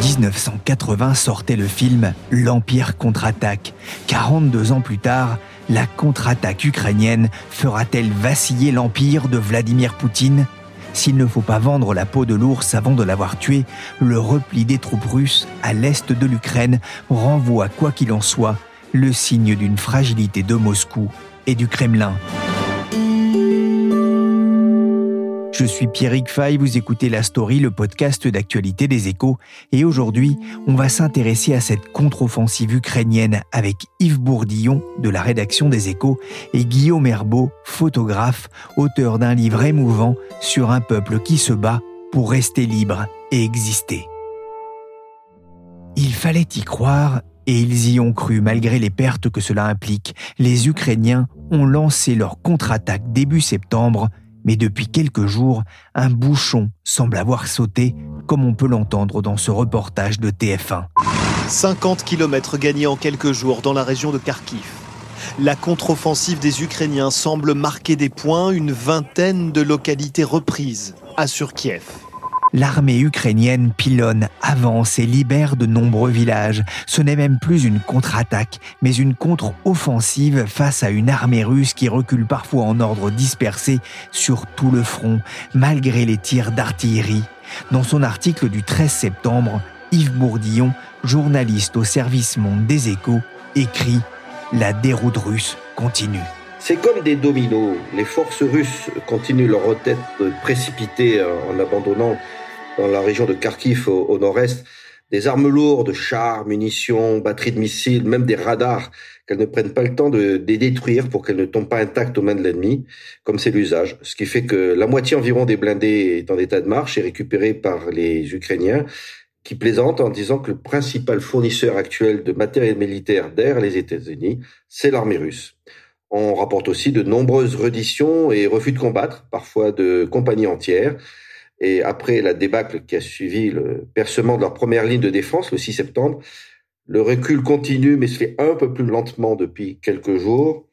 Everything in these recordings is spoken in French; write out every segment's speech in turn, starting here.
1980 sortait le film L'Empire contre-attaque. 42 ans plus tard, la contre-attaque ukrainienne fera-t-elle vaciller l'empire de Vladimir Poutine? S'il ne faut pas vendre la peau de l'ours avant de l'avoir tué, le repli des troupes russes à l'est de l'Ukraine renvoie, quoi qu'il en soit, le signe d'une fragilité de Moscou et du Kremlin. Je suis Pierrick Fay, vous écoutez La Story, le podcast d'actualité des échos, et aujourd'hui, on va s'intéresser à cette contre-offensive ukrainienne avec Yves Bourdillon de la rédaction des échos et Guillaume Herbeau, photographe, auteur d'un livre émouvant sur un peuple qui se bat pour rester libre et exister. Il fallait y croire et ils y ont cru malgré les pertes que cela implique. Les Ukrainiens ont lancé leur contre-attaque début septembre mais depuis quelques jours, un bouchon semble avoir sauté, comme on peut l'entendre dans ce reportage de TF1. 50 km gagnés en quelques jours dans la région de Kharkiv. La contre-offensive des Ukrainiens semble marquer des points, une vingtaine de localités reprises, assure Kiev. L'armée ukrainienne pilonne, avance et libère de nombreux villages. Ce n'est même plus une contre-attaque, mais une contre-offensive face à une armée russe qui recule parfois en ordre dispersé sur tout le front, malgré les tirs d'artillerie. Dans son article du 13 septembre, Yves Bourdillon, journaliste au service Monde des Échos, écrit La déroute russe continue. C'est comme des dominos. Les forces russes continuent leur retraite précipitée en abandonnant dans la région de Kharkiv au, nord-est, des armes lourdes, chars, munitions, batteries de missiles, même des radars, qu'elles ne prennent pas le temps de, détruire pour qu'elles ne tombent pas intactes aux mains de l'ennemi, comme c'est l'usage. Ce qui fait que la moitié environ des blindés est en état de marche et récupéré par les Ukrainiens, qui plaisantent en disant que le principal fournisseur actuel de matériel militaire d'air, les États-Unis, c'est l'armée russe. On rapporte aussi de nombreuses redditions et refus de combattre, parfois de compagnies entières, et après la débâcle qui a suivi le percement de leur première ligne de défense le 6 septembre, le recul continue mais se fait un peu plus lentement depuis quelques jours,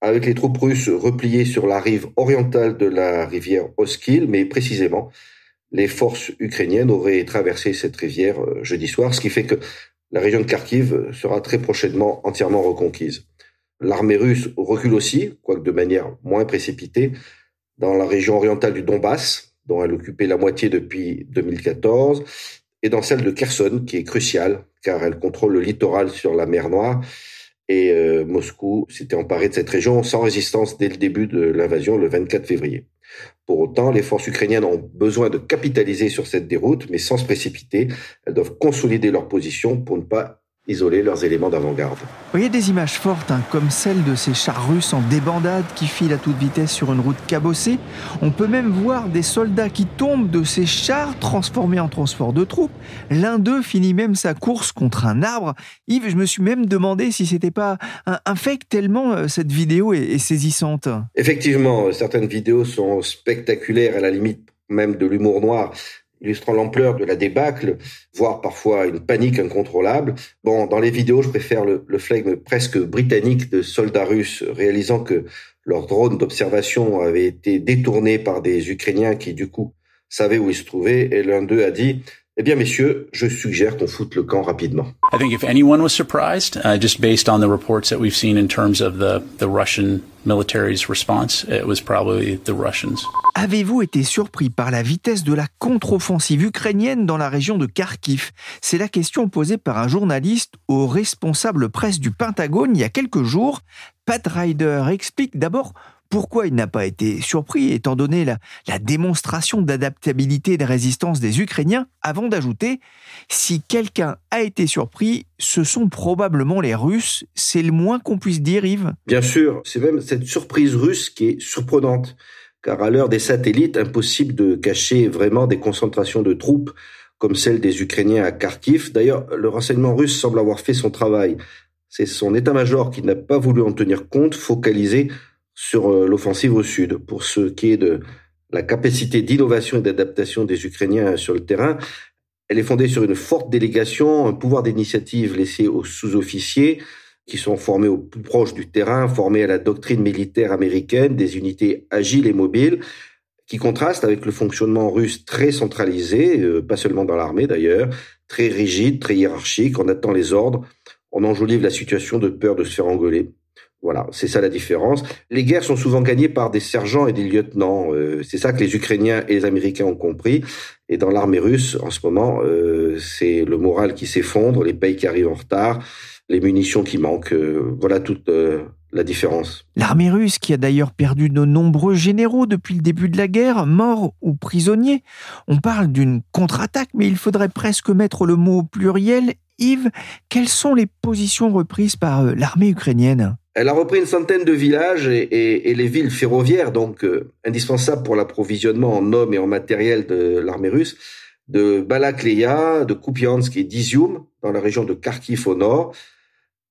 avec les troupes russes repliées sur la rive orientale de la rivière Oskil, mais précisément, les forces ukrainiennes auraient traversé cette rivière euh, jeudi soir, ce qui fait que la région de Kharkiv sera très prochainement entièrement reconquise. L'armée russe recule aussi, quoique de manière moins précipitée, dans la région orientale du Donbass, dont elle occupait la moitié depuis 2014, et dans celle de Kherson, qui est cruciale, car elle contrôle le littoral sur la mer Noire. Et euh, Moscou s'était emparé de cette région sans résistance dès le début de l'invasion, le 24 février. Pour autant, les forces ukrainiennes ont besoin de capitaliser sur cette déroute, mais sans se précipiter. Elles doivent consolider leur position pour ne pas isoler leurs éléments d'avant-garde. Vous voyez des images fortes, hein, comme celle de ces chars russes en débandade qui filent à toute vitesse sur une route cabossée. On peut même voir des soldats qui tombent de ces chars transformés en transport de troupes. L'un d'eux finit même sa course contre un arbre. Yves, je me suis même demandé si c'était pas un, fake tellement euh, cette vidéo est saisissante. Effectivement, certaines vidéos sont spectaculaires à la limite même de l'humour noir illustrant l'ampleur de la débâcle, voire parfois une panique incontrôlable. Bon, dans les vidéos, je préfère le, le flegme presque britannique de soldats russes réalisant que leurs drones d'observation avaient été détournés par des Ukrainiens qui, du coup, savaient où ils se trouvaient, et l'un d'eux a dit eh bien, messieurs, je suggère qu'on foute le camp rapidement. I think if anyone was surprised, uh, just based on the reports that we've seen in terms of the, the Russian military's response, it was probably the Russians. Avez-vous été surpris par la vitesse de la contre-offensive ukrainienne dans la région de Kharkiv? C'est la question posée par un journaliste au responsable presse du Pentagone il y a quelques jours. Pat Ryder explique d'abord Pourquoi il n'a pas été surpris, étant donné la, démonstration d'adaptabilité et de résistance des Ukrainiens, avant d'ajouter Si quelqu'un a été surpris, ce sont probablement les Russes. C'est le moins qu'on puisse dire, Yves Bien sûr, c'est même cette surprise russe qui est surprenante, car à l'heure des satellites, impossible de cacher vraiment des concentrations de troupes comme celle des Ukrainiens à Kharkiv. D'ailleurs, le renseignement russe semble avoir fait son travail. C'est son état-major qui n'a pas voulu en tenir compte, focalisé sur euh, l'offensive au sud. Pour ce qui est de la capacité d'innovation et d'adaptation des Ukrainiens sur le terrain, elle est fondée sur une forte délégation, un pouvoir d'initiative laissé aux sous-officiers qui sont formés au plus proche du terrain, formés à la doctrine militaire américaine, des unités agiles et mobiles, qui contraste avec le fonctionnement russe très centralisé, euh, pas seulement dans l'armée d'ailleurs, très rigide, très hiérarchique, on attend les ordres, on enjolive la situation de peur de se faire engueuler. Voilà, c'est ça la différence. Les guerres sont souvent gagnées par des sergents et des lieutenants. Euh, c'est ça que les Ukrainiens et les Américains ont compris. Et dans l'armée russe, en ce moment, euh, c'est le moral qui s'effondre, les pays qui arrivent en retard, les munitions qui manquent. voilà toute la différence. L'armée russe, qui a d'ailleurs perdu de nombreux généraux depuis le début de la guerre, morts ou prisonniers, on parle d'une contre-attaque, mais il faudrait presque mettre le mot au pluriel. Yves, quelles sont les positions reprises par euh, l'armée ukrainienne? Elle a repris une centaine de villages et, les villes ferroviaires, donc euh, indispensables pour l'approvisionnement en hommes et en matériel de l'armée russe, de Balakleya, de Kupiansk et d'Izium, dans la région de Kharkiv au nord,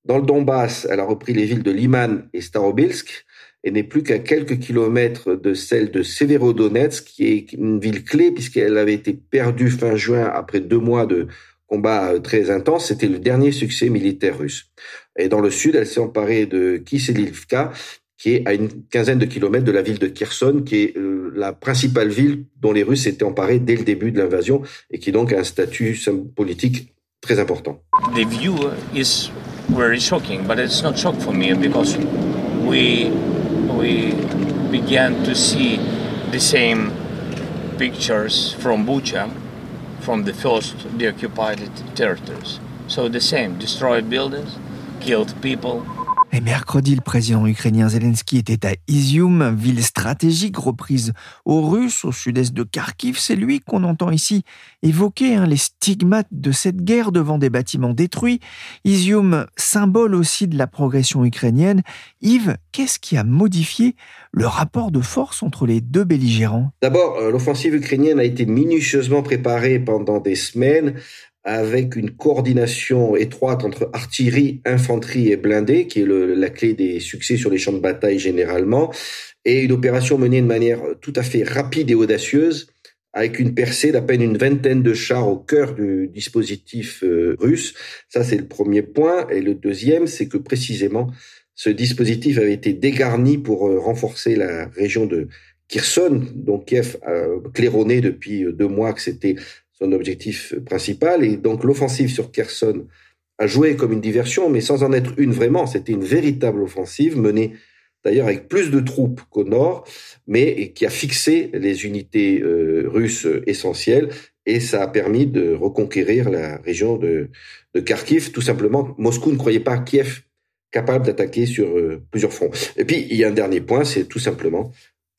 dans le Donbass, elle a repris les villes de Liman et Starobilsk et n'est plus qu'à quelques kilomètres de celle de Severodonetsk, qui est une ville clé puisqu'elle avait été perdue fin juin après deux mois de combats euh, très intenses. C'était le dernier succès militaire russe. Et dans le sud, elle s'est emparée de Kiselivka, qui est à une quinzaine de kilomètres de la ville de Kherson, qui est euh, la principale ville dont les Russes étaient emparés dès le début de l'invasion et qui donc a un statut politique très important. very shocking, but it's not shock for me because we we began to see the same pictures from Bucha, from the first deoccupied territories. So the same, destroyed buildings, killed people, Et mercredi, le président ukrainien Zelensky était à Izium, ville stratégique reprise aux Russes au sud-est de Kharkiv. C'est lui qu'on entend ici évoquer hein, les stigmates de cette guerre devant des bâtiments détruits. Izium, symbole aussi de la progression ukrainienne. Yves, qu'est-ce qui a modifié le rapport de force entre les deux belligérants? D'abord, euh, l'offensive ukrainienne a été minutieusement préparée pendant des semaines avec une coordination étroite entre artillerie, infanterie et blindés, qui est la clé des succès sur les champs de bataille généralement, et une opération menée de manière tout à fait rapide et audacieuse, avec une percée d'à peine une vingtaine de chars au cœur du dispositif euh, russe. Ça, c'est le premier point. Et le deuxième, c'est que précisément, ce dispositif avait été dégarni pour euh, renforcer la région de Kherson, dont Kiev a claironné depuis deux mois que c'était objectif principal. Et donc l'offensive sur Kherson a joué comme une diversion, mais sans en être une vraiment. C'était une véritable offensive menée d'ailleurs avec plus de troupes qu'au nord, mais qui a fixé les unités euh, russes essentielles et ça a permis de reconquérir la région de, Kharkiv. Tout simplement, Moscou ne croyait pas Kiev capable d'attaquer sur euh, plusieurs fronts. Et puis, il y a un dernier point, c'est tout simplement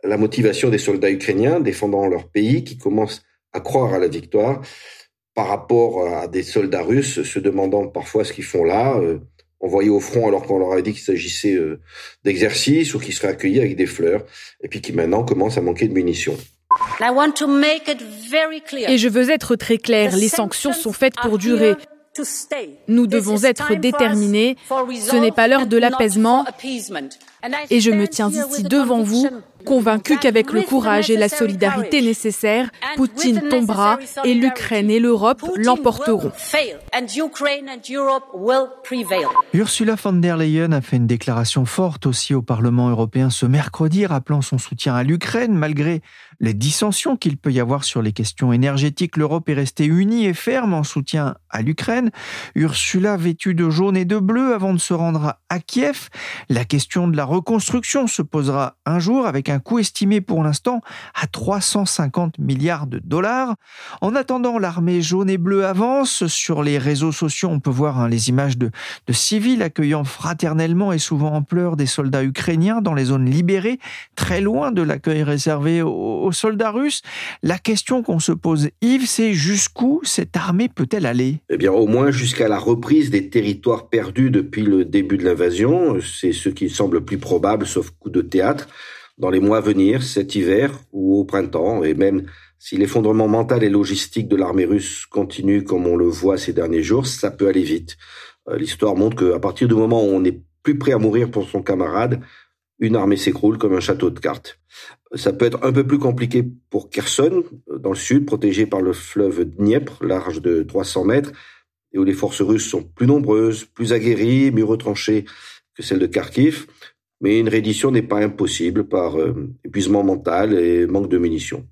la motivation des soldats ukrainiens défendant leur pays qui commencent à croire à la victoire par rapport à des soldats russes se demandant parfois ce qu'ils font là, euh, envoyés au front alors qu'on leur avait dit qu'il s'agissait euh, d'exercice ou qu'ils seraient accueillis avec des fleurs, et puis qui maintenant commencent à manquer de munitions. Et je veux être très clair, les sanctions sont faites pour durer. Nous devons être déterminés. Ce n'est pas l'heure de l'apaisement. Et je me tiens ici devant vous, convaincu qu'avec le courage et la solidarité nécessaires, Poutine tombera et l'Ukraine et l'Europe l'emporteront. Ursula von der Leyen a fait une déclaration forte aussi au Parlement européen ce mercredi, rappelant son soutien à l'Ukraine malgré les dissensions qu'il peut y avoir sur les questions énergétiques. L'Europe est restée unie et ferme en soutien à l'Ukraine. Ursula vêtue de jaune et de bleu avant de se rendre à Kiev. La question de la reconstruction se posera un jour avec un coût estimé pour l'instant à 350 milliards de dollars. En attendant, l'armée jaune et bleue avance. Sur les réseaux sociaux, on peut voir hein, les images de, de civils accueillant fraternellement et souvent en pleurs des soldats ukrainiens dans les zones libérées, très loin de l'accueil réservé aux, soldats russes. La question qu'on se pose, Yves, c'est jusqu'où cette armée peut-elle aller? Eh bien, au moins jusqu'à la reprise des territoires perdus depuis le début de l'invasion. C'est ce qui semble plus probable, sauf coup de théâtre, dans les mois à venir, cet hiver ou au printemps, et même si l'effondrement mental et logistique de l'armée russe continue comme on le voit ces derniers jours, ça peut aller vite. Euh, l'histoire montre qu'à partir du moment où on est plus prêt à mourir pour son camarade, une armée s'écroule comme un château de cartes. Ça peut être un peu plus compliqué pour Kherson, dans le sud, protégé par le fleuve Dniepr, large de 300 mètres, et où les forces russes sont plus nombreuses, plus aguerries, mieux retranchées que celles de Kharkiv. Mais une reddition n'est pas impossible par euh, épuisement mental et manque de munitions.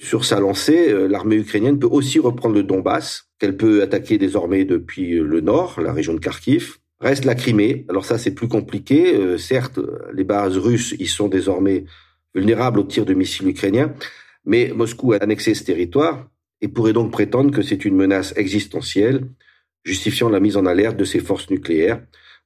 Sur sa lancée, euh, l'armée ukrainienne peut aussi reprendre le Donbass, qu'elle peut attaquer désormais depuis le nord, la région de Kharkiv, Reste la Crimée. Alors ça, c'est plus compliqué. Euh, certes, les bases russes y sont désormais vulnérables aux tirs de missiles ukrainiens, mais Moscou a annexé ce territoire et pourrait donc prétendre que c'est une menace existentielle, justifiant la mise en alerte de ses forces nucléaires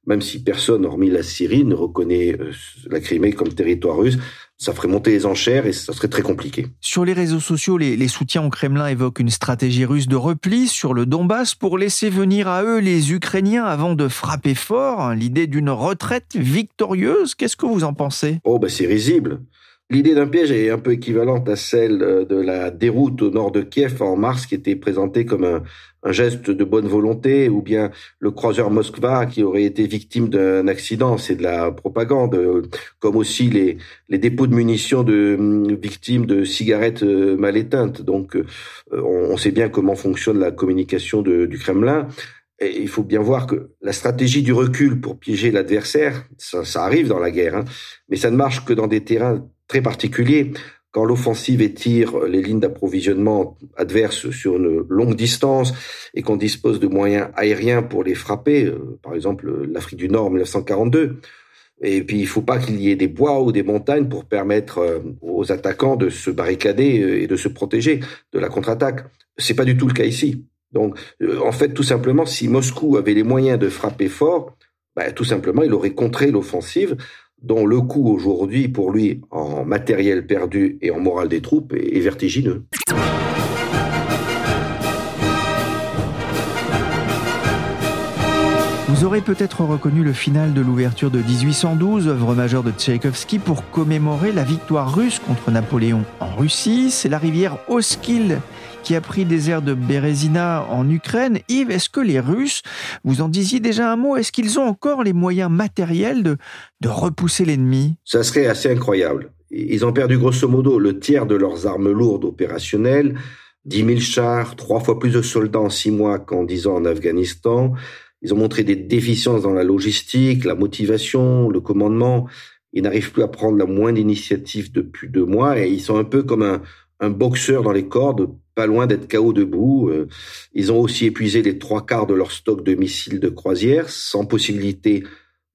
même si personne, hormis la Syrie, ne reconnaît euh, la Crimée comme territoire russe, ça ferait monter les enchères et ça serait très compliqué. Sur les réseaux sociaux, les, soutiens au Kremlin évoquent une stratégie russe de repli sur le Donbass pour laisser venir à eux les Ukrainiens avant de frapper fort. L'idée d'une retraite victorieuse, qu'est-ce que vous en pensez? Oh, bah c'est risible. L'idée d'un piège est un peu équivalente à celle euh, de la déroute au nord de Kiev en mars, qui était présentée comme un, geste de bonne volonté, ou bien le croiseur Moskva qui aurait été victime d'un accident. C'est de la propagande, euh, comme aussi les, les dépôts de munitions de hum, victimes de cigarettes euh, mal éteintes. Donc, on sait bien comment fonctionne la communication du Kremlin. Il faut bien voir que la stratégie du recul pour piéger l'adversaire, ça, arrive dans la guerre, hein, mais ça ne marche que dans des terrains très particulier. Quand l'offensive étire les lignes d'approvisionnement adverses sur une longue distance et qu'on dispose de moyens aériens pour les frapper, euh, par exemple l'Afrique du Nord en 1942, et puis il faut pas qu'il y ait des bois ou des montagnes pour permettre euh, aux attaquants de se barricader euh, et de se protéger de la contre-attaque. C'est pas du tout le cas ici. Donc, en fait, tout simplement, si Moscou avait les moyens de frapper fort, bah, tout simplement, il aurait contré l'offensive dont le coût aujourd'hui pour lui en matériel perdu et en morale des troupes est vertigineux. Vous aurez peut-être reconnu le final de l'ouverture de 1812, œuvre majeure de Tchaïkovski pour commémorer la victoire russe contre Napoléon en Russie. C'est la rivière Oskil qui a pris des airs de Bérésina en Ukraine. Yves, est-ce que les Russes, vous en disiez déjà un mot, est-ce qu'ils ont encore les moyens matériels de, repousser l'ennemi? Ça serait assez incroyable. Ils ont perdu grosso modo le tiers de leurs armes lourdes opérationnelles, 10 000 chars, trois fois plus de soldats en six mois qu'en dix ans en Afghanistan. Ils ont montré des déficiences dans la logistique, la motivation, le commandement. Ils n'arrivent plus à prendre la moindre initiative depuis deux mois et ils sont un peu comme un boxeur dans les cordes, loin d'être KO debout. Euh, ils ont aussi épuisé les trois quarts de leur stock de missiles de croisière, sans possibilité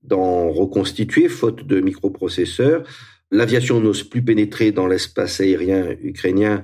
d'en reconstituer, faute de microprocesseurs. L'aviation n'ose plus pénétrer dans l'espace aérien ukrainien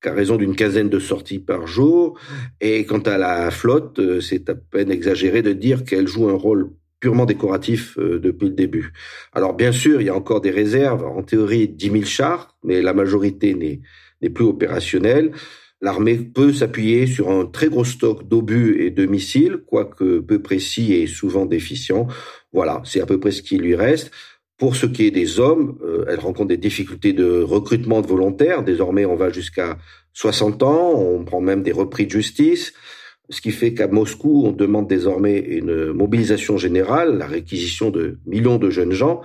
qu'à raison d'une quinzaine de sorties par jour. Et quant à la flotte, euh, c'est à peine exagéré de dire qu'elle joue un rôle purement décoratif euh, depuis le début. Alors bien sûr, il y a encore des réserves, en théorie 10 000 chars, mais la majorité n'est plus opérationnel. L'armée peut s'appuyer sur un très gros stock d'obus et de missiles, quoique peu précis et souvent déficient. Voilà, c'est à peu près ce qui lui reste. Pour ce qui est des hommes, euh, elle rencontre des difficultés de recrutement de volontaires. Désormais, on va jusqu'à 60 ans, on prend même des repris de justice, ce qui fait qu'à Moscou, on demande désormais une mobilisation générale, la réquisition de millions de jeunes gens,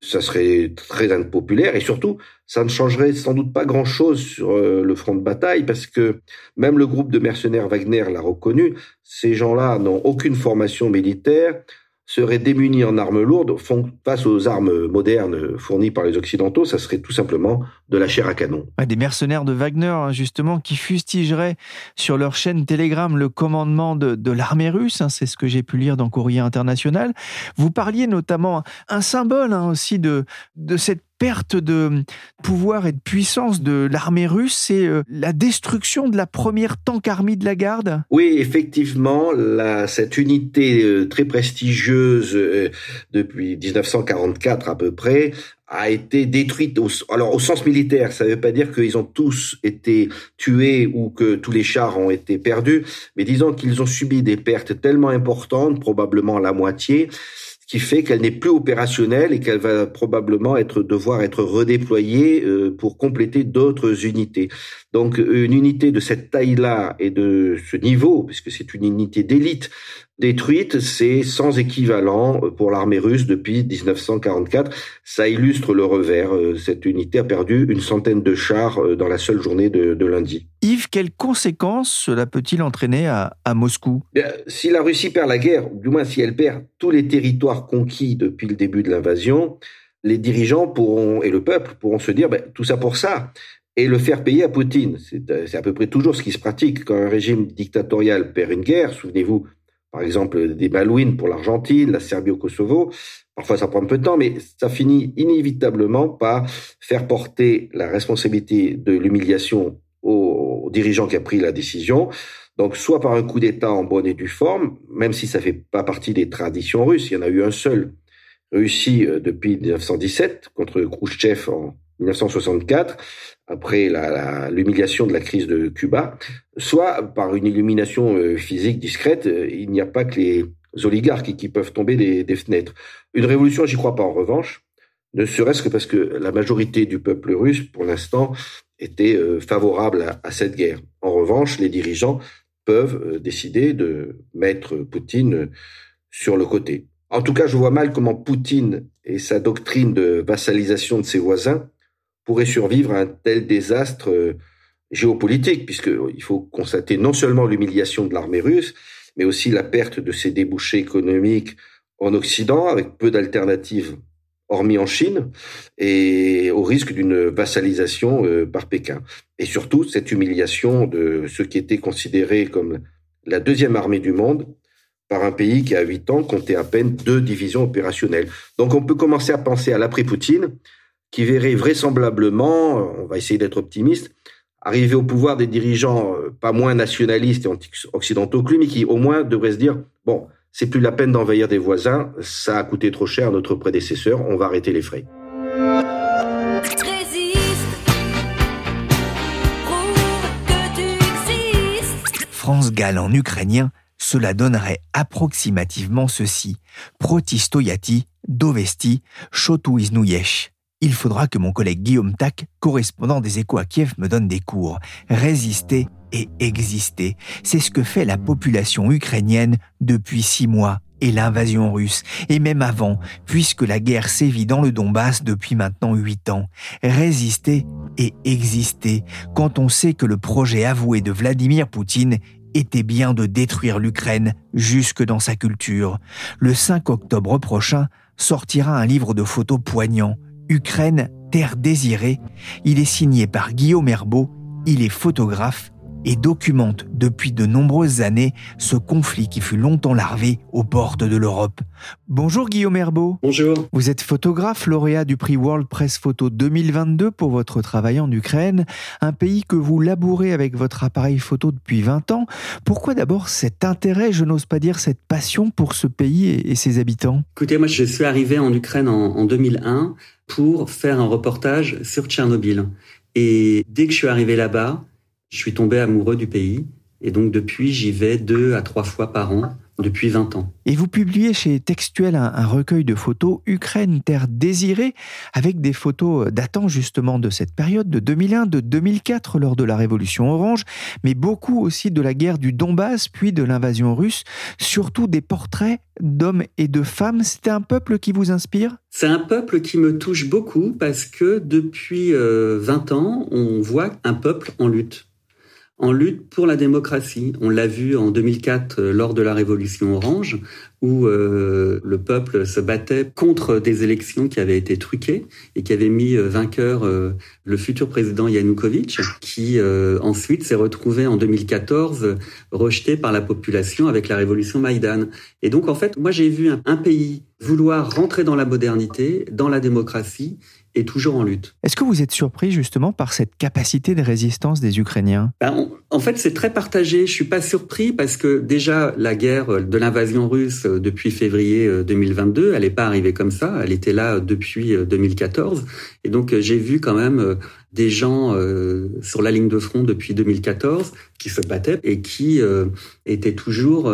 ça serait très impopulaire et surtout, ça ne changerait sans doute pas grand-chose sur euh, le front de bataille parce que même le groupe de mercenaires Wagner l'a reconnu, ces gens-là n'ont aucune formation militaire, seraient démunis en armes lourdes face aux armes modernes fournies par les Occidentaux, ça serait tout simplement de la chair à canon. Des mercenaires de Wagner, hein, justement, qui fustigeraient sur leur chaîne Telegram le commandement de, l'armée russe, hein, c'est ce que j'ai pu lire dans Courrier International. Vous parliez notamment un symbole hein, aussi de, de cette perte de pouvoir et de puissance de l'armée russe, c'est euh, la destruction de la première tank armée de la garde? Oui, effectivement, cette unité euh, très prestigieuse euh, depuis 1944 à peu près a été détruite. Alors au sens militaire, ça ne veut pas dire qu'ils ont tous été tués ou que tous les chars ont été perdus, mais disons qu'ils ont subi des pertes tellement importantes, probablement la moitié, qui fait qu'elle n'est plus opérationnelle et qu'elle va probablement être devoir être redéployée euh, pour compléter d'autres unités. Donc une unité de cette taille-là et de ce niveau, puisque c'est une unité d'élite détruite, c'est sans équivalent pour l'armée russe depuis 1944. Ça illustre le revers. Euh, cette unité a perdu une centaine de chars euh, dans la seule journée de, lundi. Yves, quelles conséquences cela peut-il entraîner à, Moscou? Si la Russie perd la guerre, ou du moins si elle perd tous les territoires conquis depuis le début de l'invasion, les dirigeants pourront et le peuple pourront se dire ben, tout ça pour ça et le faire payer à Poutine. C'est à peu près toujours ce qui se pratique quand un régime dictatorial perd une guerre. Souvenez-vous par exemple des Malouines pour l'Argentine, la Serbie au Kosovo. Parfois, ça prend un peu de temps, mais ça finit inévitablement par faire porter la responsabilité de l'humiliation au, dirigeant qui a pris la décision. Donc, soit par un coup d'État en bonne et due forme, même si ça fait pas partie des traditions russes, il y en a eu un seul réussi euh, depuis 1917 contre Khrouchtchev en 1964, après l'humiliation de la crise de Cuba, soit par une illumination euh, physique discrète, euh, il n'y a pas que les oligarques qui peuvent tomber des, fenêtres. Une révolution, j'y crois pas en revanche, ne serait-ce que parce que la majorité du peuple russe, pour l'instant, était euh, favorable à, cette guerre. En revanche, les dirigeants peuvent décider de mettre Poutine sur le côté. En tout cas, je vois mal comment Poutine et sa doctrine de vassalisation de ses voisins pourrait survivre à un tel désastre euh, géopolitique, puisqu'il faut constater non seulement l'humiliation de l'armée russe, mais aussi la perte de ses débouchés économiques en Occident, avec peu d'alternatives hormis en Chine, et au risque d'une vassalisation euh, par Pékin. Et surtout, cette humiliation de ce qui était considéré comme la deuxième armée du monde par un pays qui, à huit ans, comptait à peine deux divisions opérationnelles. Donc on peut commencer à penser à l'après-Poutine qui verrait vraisemblablement, on va essayer d'être optimiste, arriver au pouvoir des dirigeants euh, pas moins nationalistes et occidentaux que lui, mais qui au moins devraient se dire, bon, c'est plus la peine d'envahir des voisins, ça a coûté trop cher à notre prédécesseur, on va arrêter les frais. France Gall en ukrainien, cela donnerait approximativement ceci. Protistoyati, dovesti, chotuiznouyesh. Il faudra que mon collègue Guillaume Tac, correspondant des échos à Kiev, me donne des cours. Résister et exister, c'est ce que fait la population ukrainienne depuis six mois et l'invasion russe, et même avant, puisque la guerre sévit dans le Donbass depuis maintenant huit ans. Résister et exister, quand on sait que le projet avoué de Vladimir Poutine était bien de détruire l'Ukraine jusque dans sa culture. Le 5 octobre prochain sortira un livre de photos poignants Ukraine, terre désirée. Il est signé par Guillaume Herbeau, il est photographe et documente depuis de nombreuses années ce conflit qui fut longtemps larvé aux portes de l'Europe. Bonjour Guillaume Herbeau. Bonjour. Vous êtes photographe lauréat du prix World Press Photo 2022 pour votre travail en Ukraine, un pays que vous labourez avec votre appareil photo depuis 20 ans. Pourquoi d'abord cet intérêt, je n'ose pas dire cette passion pour ce pays et ses habitants? Écoutez, moi je suis arrivé en Ukraine en, en 2001 pour faire un reportage sur Tchernobyl. Et dès que je suis arrivé là-bas, je suis tombé amoureux du pays. Et donc depuis, j'y vais deux à trois fois par an depuis 20 ans. Et vous publiez chez Textuel un, recueil de photos Ukraine, terre désirée, avec des photos datant justement de cette période de 2001, de 2004 lors de la Révolution orange, mais beaucoup aussi de la guerre du Donbass, puis de l'invasion russe, surtout des portraits d'hommes et de femmes. C'est un peuple qui vous inspire? C'est un peuple qui me touche beaucoup parce que depuis 20 euh, ans, on voit un peuple en lutte en lutte pour la démocratie. On l'a vu en 2004 euh, lors de la Révolution orange, où euh, le peuple se battait contre des élections qui avaient été truquées et qui avaient mis euh, vainqueur le futur président Yanukovych, qui ensuite s'est retrouvé en 2014 rejeté par la population avec la révolution Maïdan. Et donc en fait, moi j'ai vu un pays vouloir rentrer dans la modernité, dans la démocratie, est toujours en lutte. Est-ce que vous êtes surpris justement par cette capacité de résistance des Ukrainiens? Ben, En fait, c'est très partagé. Je suis pas surpris parce que déjà la guerre de l'invasion russe euh, depuis février 2022, euh, elle n'est pas arrivée comme ça. Elle était là depuis 2014, euh, et donc j'ai vu quand même des gens sur la ligne de front depuis 2014 qui se battaient et qui étaient toujours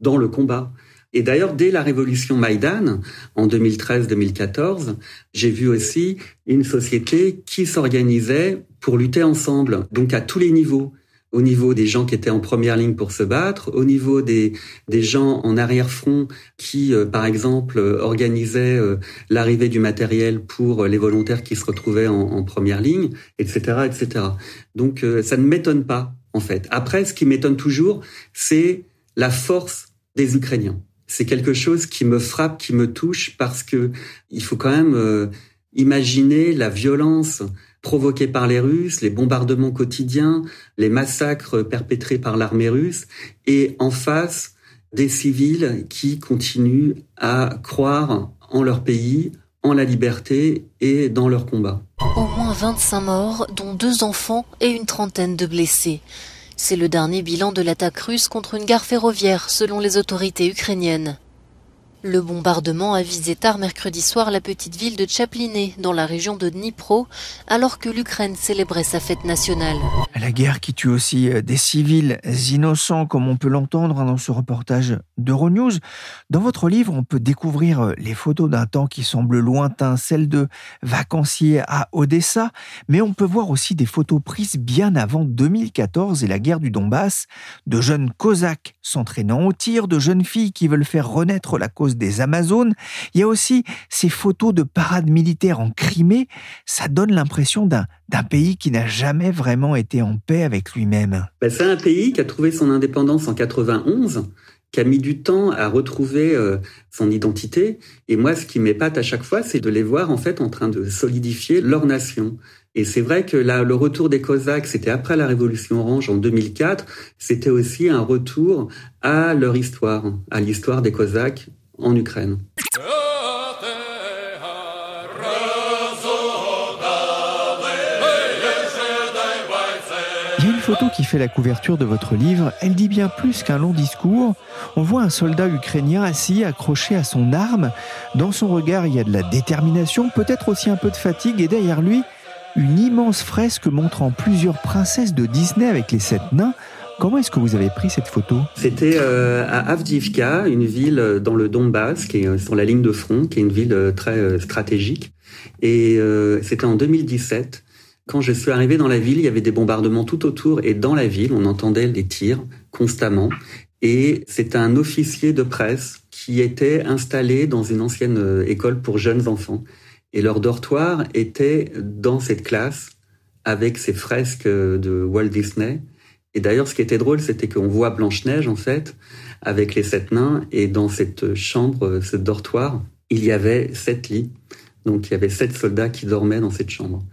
dans le combat. Et d'ailleurs, dès la révolution Maïdan, en 2013-2014, j'ai vu aussi une société qui s'organisait pour lutter ensemble, donc à tous les niveaux au niveau des gens qui étaient en première ligne pour se battre, au niveau des, des gens en arrière-front qui, euh, par exemple, organisaient euh, l'arrivée du matériel pour les volontaires qui se retrouvaient en, première ligne, etc., etc. Donc, euh, ça ne m'étonne pas, en fait. Après, ce qui m'étonne toujours, c'est la force des Ukrainiens c'est quelque chose qui me frappe, qui me touche parce que il faut quand même euh, imaginer la violence provoquée par les Russes, les bombardements quotidiens, les massacres perpétrés par l'armée russe et en face des civils qui continuent à croire en leur pays, en la liberté et dans leur combat. Au moins 25 morts, dont deux enfants et une trentaine de blessés. C'est le dernier bilan de l'attaque russe contre une gare ferroviaire, selon les autorités ukrainiennes. Le bombardement a visé tard mercredi soir la petite ville de Tchapliné, dans la région de Dnipro, alors que l'Ukraine célébrait sa fête nationale. La guerre qui tue aussi euh, des civils innocents, comme on peut l'entendre dans ce reportage d'Euronews. Dans votre livre, on peut découvrir euh, les photos d'un temps qui semble lointain, celles de vacanciers à Odessa, mais on peut voir aussi des photos prises bien avant 2014 et la guerre du Donbass, de jeunes Cosaques s'entraînant au tir, de jeunes filles qui veulent faire renaître la cause des Amazones. Il y a aussi ces photos de parades militaires en Crimée. Ça donne l'impression d'un, pays qui n'a jamais vraiment été en paix avec lui-même. Ben, c'est un pays qui a trouvé son indépendance en 91 qui a mis du temps à retrouver euh, son identité. Et moi, ce qui m'épate à chaque fois, c'est de les voir en fait en train de solidifier leur nation. Et c'est vrai que là, le retour des Cosaques, c'était après la Révolution orange en 2004, c'était aussi un retour à leur histoire, à l'histoire des Cosaques en Ukraine. Il y a une photo qui fait la couverture de votre livre. Elle dit bien plus qu'un long discours. On voit un soldat ukrainien assis, accroché à son arme. Dans son regard, il y a de la détermination, peut-être aussi un peu de fatigue, et derrière lui, une immense fresque montrant plusieurs princesses de Disney avec les sept nains. Comment est-ce que vous avez pris cette photo C'était euh, à Avdivka, une ville dans le Donbass, qui est euh, sur la ligne de front, qui est une ville euh, très stratégique. Et c'était en 2017. Quand je suis arrivé dans la ville, il y avait des bombardements tout autour et dans la ville, on entendait des tirs constamment. Et c'est un officier de presse qui était installé dans une ancienne école pour jeunes enfants. Et leur dortoir était dans cette classe avec ces fresques de Walt Disney. Et d'ailleurs, ce qui était drôle, c'était qu'on voit Blanche-Neige, en fait, avec les sept nains, et dans cette chambre, ce dortoir, il y avait sept lits. Donc, il y avait sept soldats qui dormaient dans cette chambre.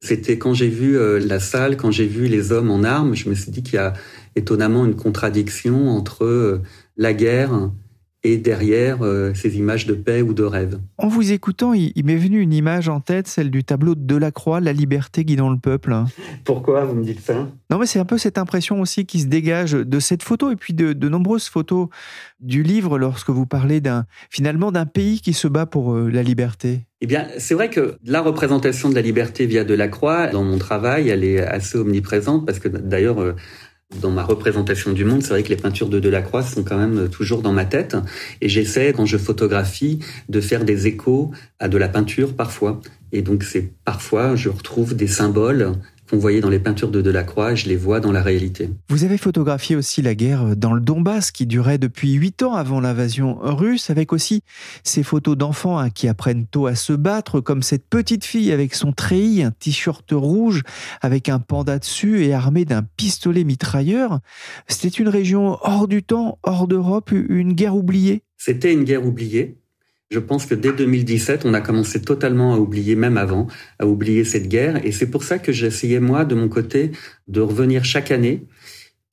C'était quand j'ai vu euh, la salle, quand j'ai vu les hommes en armes, je me suis dit qu'il y a étonnamment une contradiction entre euh, la guerre et derrière euh, ces images de paix ou de rêve. En vous écoutant, il, m'est venu une image en tête, celle du tableau de Delacroix, La liberté guidant le peuple. Pourquoi vous me dites ça? Non, mais c'est un peu cette impression aussi qui se dégage de cette photo et puis de, de nombreuses photos du livre lorsque vous parlez d'un finalement d'un pays qui se bat pour euh, la liberté. Eh bien, c'est vrai que la représentation de la liberté via Delacroix, dans mon travail, elle est assez omniprésente parce que d'ailleurs, euh, dans ma représentation du monde, c'est vrai que les peintures de Delacroix sont quand même toujours dans ma tête. Et j'essaie, quand je photographie, de faire des échos à de la peinture parfois. Et donc, c'est parfois, je retrouve des symboles qu'on voyait dans les peintures de Delacroix, je les vois dans la réalité. Vous avez photographié aussi la guerre dans le Donbass qui durait depuis huit ans avant l'invasion russe, avec aussi ces photos d'enfants hein, qui apprennent tôt à se battre, comme cette petite fille avec son treillis, un t-shirt rouge avec un panda dessus et armée d'un pistolet mitrailleur. C'était une région hors du temps, hors d'Europe, une guerre oubliée? C'était une guerre oubliée. Je pense que dès 2017, on a commencé totalement à oublier, même avant, à oublier cette guerre. Et c'est pour ça que j'essayais, moi, de mon côté, de revenir chaque année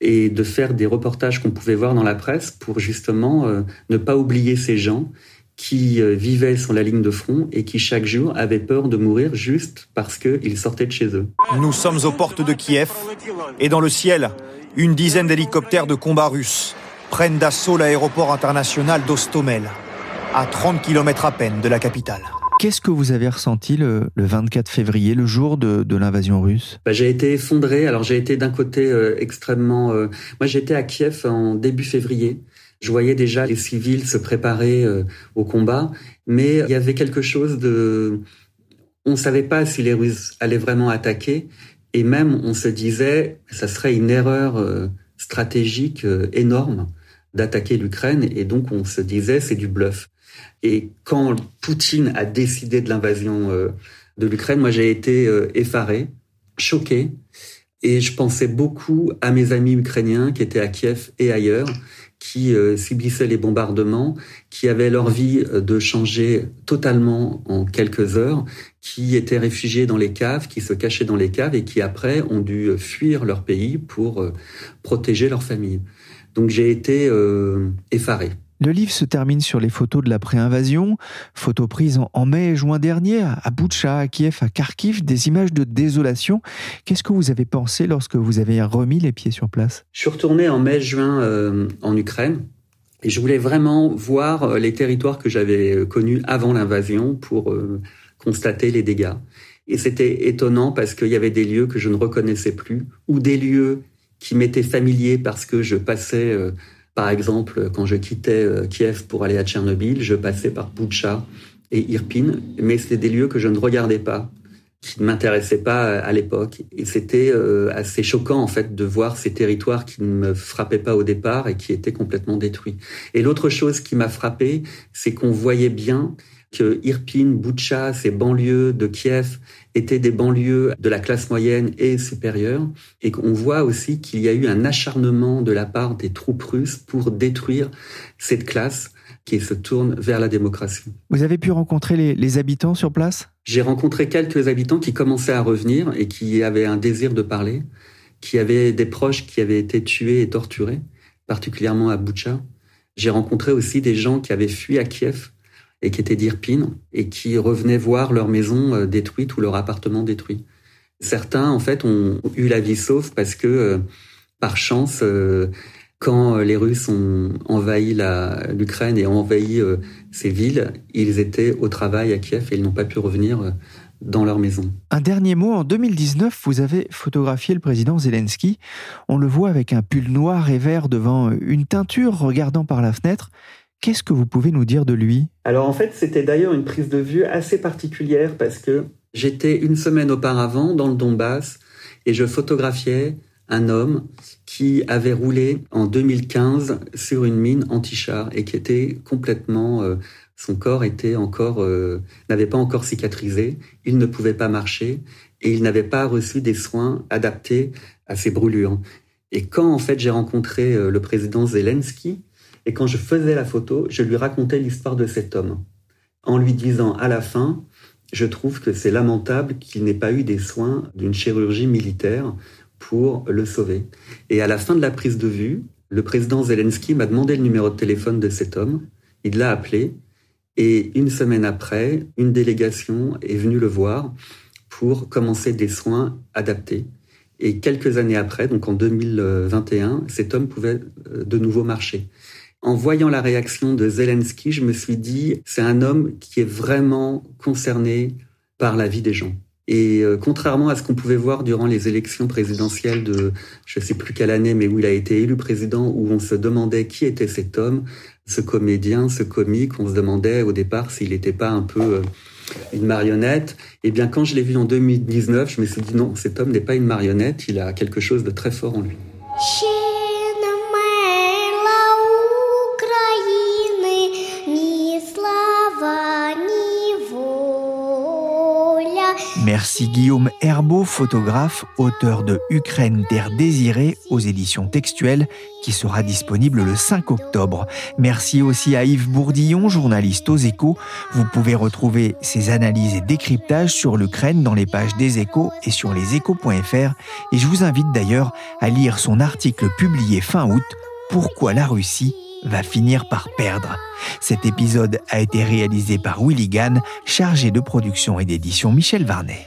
et de faire des reportages qu'on pouvait voir dans la presse pour justement euh, ne pas oublier ces gens qui euh, vivaient sur la ligne de front et qui chaque jour avaient peur de mourir juste parce qu'ils sortaient de chez eux. Nous sommes aux portes de Kiev et dans le ciel, une dizaine d'hélicoptères de combat russes prennent d'assaut l'aéroport international d'Ostomel, à 30 km à peine de la capitale. Qu'est-ce que vous avez ressenti le, 24 février, le jour de, l'invasion russe? Bah, J'ai été effondré. Alors j'ai été d'un côté euh, extrêmement... Euh, moi j'étais à Kiev en début février. Je voyais déjà les civils se préparer euh, au combat, mais il y avait quelque chose de... On ne savait pas si les Russes allaient vraiment attaquer, et même on se disait, ça serait une erreur stratégique énorme d'attaquer l'Ukraine et donc on se disait c'est du bluff. Et quand Poutine a décidé de l'invasion euh, de l'Ukraine, moi j'ai été euh, effaré, choqué et je pensais beaucoup à mes amis ukrainiens qui étaient à Kiev et ailleurs, qui euh, subissaient les bombardements, qui avaient leur vie de changer totalement en quelques heures, qui étaient réfugiés dans les caves, qui se cachaient dans les caves et qui après ont dû fuir leur pays pour protéger leur famille. Donc j'ai été effaré. Le livre se termine sur les photos de l'après-invasion, photos prises en mai et juin dernier à Boutcha, à Kiev, à Kharkiv, des images de désolation. Qu'est-ce que vous avez pensé lorsque vous avez remis les pieds sur place? Je suis retourné en mai-juin euh, en Ukraine et je voulais vraiment voir euh, les territoires que j'avais connus avant l'invasion pour constater les dégâts. Et c'était étonnant parce qu'il y avait des lieux que je ne reconnaissais plus ou des lieux qui m'était familier parce que je passais, euh, par exemple, quand je quittais euh, Kiev pour aller à Tchernobyl, je passais par Boucha et Irpin, mais c'était des lieux que je ne regardais pas, qui ne m'intéressaient pas à l'époque. Et c'était euh, assez choquant, en fait, de voir ces territoires qui ne me frappaient pas au départ et qui étaient complètement détruits. Et l'autre chose qui m'a frappé, c'est qu'on voyait bien que Irpin, Boucha, ces banlieues de Kiev étaient des banlieues de la classe moyenne et supérieure, et qu'on voit aussi qu'il y a eu un acharnement de la part des troupes russes pour détruire cette classe qui se tourne vers la démocratie. Vous avez pu rencontrer les, les habitants sur place? J'ai rencontré quelques habitants qui commençaient à revenir et qui avaient un désir de parler, qui avaient des proches qui avaient été tués et torturés, particulièrement à Boucha. J'ai rencontré aussi des gens qui avaient fui à Kiev et qui étaient d'Irpine et qui revenaient voir leur maison euh, détruite ou leur appartement détruit. Certains, en fait, ont eu la vie sauve parce que, euh, par chance, euh, quand les Russes ont envahi l'Ukraine et ont envahi ces villes, ils étaient au travail à Kiev et ils n'ont pas pu revenir dans leur maison. Un dernier mot, en 2019, vous avez photographié le président Zelensky. On le voit avec un pull noir et vert devant une teinture, regardant par la fenêtre. Qu'est-ce que vous pouvez nous dire de lui? Alors en fait, c'était d'ailleurs une prise de vue assez particulière parce que j'étais une semaine auparavant dans le Donbass et je photographiais un homme qui avait roulé en 2015 sur une mine anti-char et qui était complètement euh, son corps était encore euh, n'avait pas encore cicatrisé, il ne pouvait pas marcher et il n'avait pas reçu des soins adaptés à ses brûlures. Et quand en fait j'ai rencontré euh, le président Zelensky, et quand je faisais la photo, je lui racontais l'histoire de cet homme, en lui disant à la fin, je trouve que c'est lamentable qu'il n'ait pas eu des soins d'une chirurgie militaire pour le sauver. Et à la fin de la prise de vue, le président Zelensky m'a demandé le numéro de téléphone de cet homme. Il l'a appelé et une semaine après, une délégation est venue le voir pour commencer des soins adaptés. Et quelques années après, donc en 2021, cet homme pouvait euh, de nouveau marcher. En voyant la réaction de Zelensky, je me suis dit, c'est un homme qui est vraiment concerné par la vie des gens. Et euh, contrairement à ce qu'on pouvait voir durant les élections présidentielles de je ne sais plus quelle année, mais où il a été élu président, où on se demandait qui était cet homme, ce comédien, ce comique, on se demandait au départ s'il n'était pas un peu euh, une marionnette. Et eh bien quand je l'ai vu en 2019, je me suis dit non, cet homme n'est pas une marionnette, il a quelque chose de très fort en lui. Merci Guillaume Herbeau, photographe, auteur de Ukraine Terre désirée aux éditions textuelles, qui sera disponible le 5 octobre. Merci aussi à Yves Bourdillon, journaliste aux échos. Vous pouvez retrouver ses analyses et décryptages sur l'Ukraine dans les pages des échos et sur leséchos.fr. Et je vous invite d'ailleurs à lire son article publié fin août, Pourquoi la Russie va finir par perdre. Cet épisode a été réalisé par Willy Gann, chargé de production et d'édition Michel Varnet.